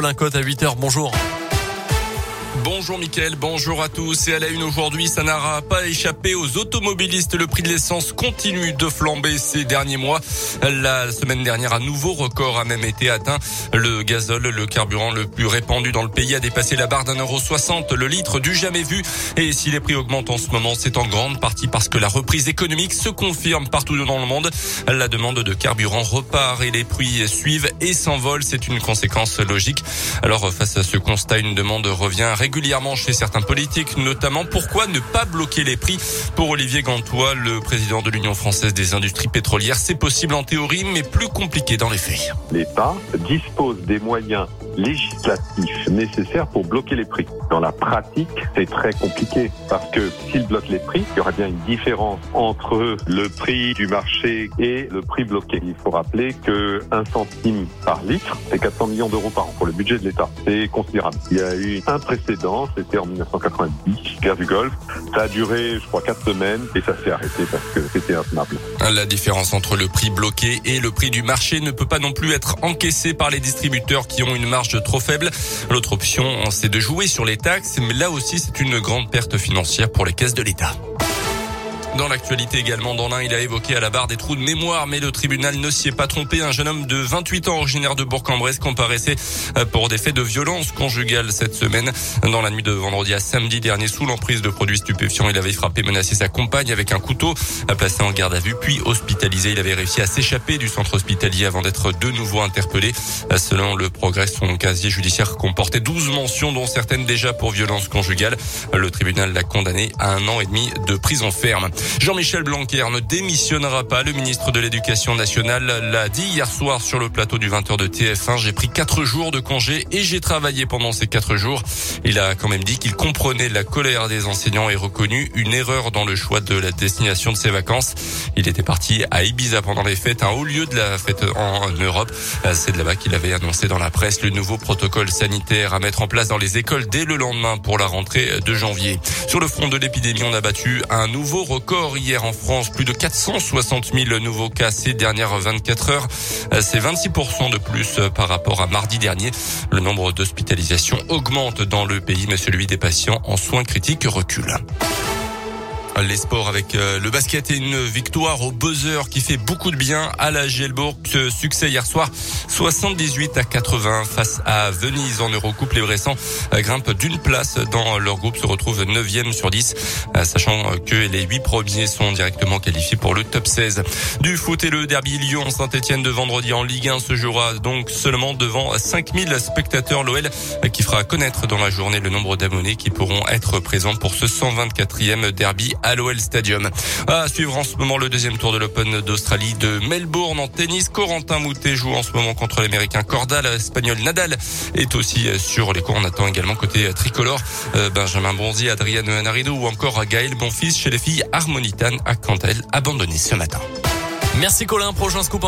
Plein à 8h, bonjour. Bonjour Mickaël, bonjour à tous. Et à la une aujourd'hui, ça n'aura pas échappé aux automobilistes. Le prix de l'essence continue de flamber ces derniers mois. La semaine dernière, un nouveau record a même été atteint. Le gazole, le carburant le plus répandu dans le pays, a dépassé la barre d'un euro soixante le litre du jamais vu. Et si les prix augmentent en ce moment, c'est en grande partie parce que la reprise économique se confirme partout dans le monde. La demande de carburant repart et les prix suivent et s'envolent. C'est une conséquence logique. Alors face à ce constat, une demande revient régulièrement chez certains politiques, notamment pourquoi ne pas bloquer les prix Pour Olivier Gantois, le président de l'Union française des industries pétrolières, c'est possible en théorie, mais plus compliqué dans les faits. L'État dispose des moyens législatifs nécessaires pour bloquer les prix. Dans la pratique, c'est très compliqué parce que s'il bloque les prix, il y aura bien une différence entre le prix du marché et le prix bloqué. Il faut rappeler que un centime par litre, c'est 400 millions d'euros par an pour le budget de l'État. C'est considérable. Il y a eu un précédent, c'était en 1990, guerre du Golfe. Ça a duré, je crois, quatre semaines et ça s'est arrêté parce que c'était intenable. La différence entre le prix bloqué et le prix du marché ne peut pas non plus être encaissée par les distributeurs qui ont une marge trop faible. L'autre option, c'est de jouer sur les taxes, mais là aussi, c'est une grande perte financière pour les caisses de l'État. Dans l'actualité également, dans l'un, il a évoqué à la barre des trous de mémoire, mais le tribunal ne s'y est pas trompé. Un jeune homme de 28 ans, originaire de Bourg-en-Bresse, comparaissait euh, pour des faits de violence conjugale cette semaine. Dans la nuit de vendredi à samedi dernier, sous l'emprise de produits stupéfiants, il avait frappé, menacé sa compagne avec un couteau, placé en garde à vue, puis hospitalisé. Il avait réussi à s'échapper du centre hospitalier avant d'être de nouveau interpellé. Euh, selon le progrès, son casier judiciaire comportait 12 mentions, dont certaines déjà pour violence conjugale. Le tribunal l'a condamné à un an et demi de prison ferme. Jean-Michel Blanquer ne démissionnera pas. Le ministre de l'Éducation nationale l'a dit hier soir sur le plateau du 20h de TF1. J'ai pris quatre jours de congé et j'ai travaillé pendant ces quatre jours. Il a quand même dit qu'il comprenait la colère des enseignants et reconnu une erreur dans le choix de la destination de ses vacances. Il était parti à Ibiza pendant les fêtes, un haut lieu de la fête en Europe. C'est de là-bas qu'il avait annoncé dans la presse le nouveau protocole sanitaire à mettre en place dans les écoles dès le lendemain pour la rentrée de janvier. Sur le front de l'épidémie, on a battu un nouveau record hier en France. Plus de 460 000 nouveaux cas ces dernières 24 heures. C'est 26% de plus par rapport à mardi dernier. Le nombre d'hospitalisations augmente dans le pays, mais celui des patients en soins critiques recule. Les sports avec euh, le basket et une victoire au buzzer qui fait beaucoup de bien à la Gelbourg. Succès hier soir 78 à 80 face à Venise en Eurocoupe. Les Bressans euh, grimpent d'une place dans leur groupe, se retrouvent 9e sur 10, euh, sachant que les 8 premiers sont directement qualifiés pour le top 16. Du foot et le derby Lyon-Saint-Etienne de vendredi en Ligue 1 se jouera donc seulement devant 5000 spectateurs. L'OL qui fera connaître dans la journée le nombre d'abonnés qui pourront être présents pour ce 124e derby l'OL Stadium. À suivre en ce moment le deuxième tour de l'Open d'Australie de Melbourne en tennis. Corentin Moutet joue en ce moment contre l'Américain Cordal. Espagnol Nadal est aussi sur les cours. On attend également côté tricolore euh, Benjamin Bonzi, Adriano Anarido ou encore Gaël Bonfils chez les filles. Harmonitan à elle abandonné ce matin. Merci Colin, prochain scoop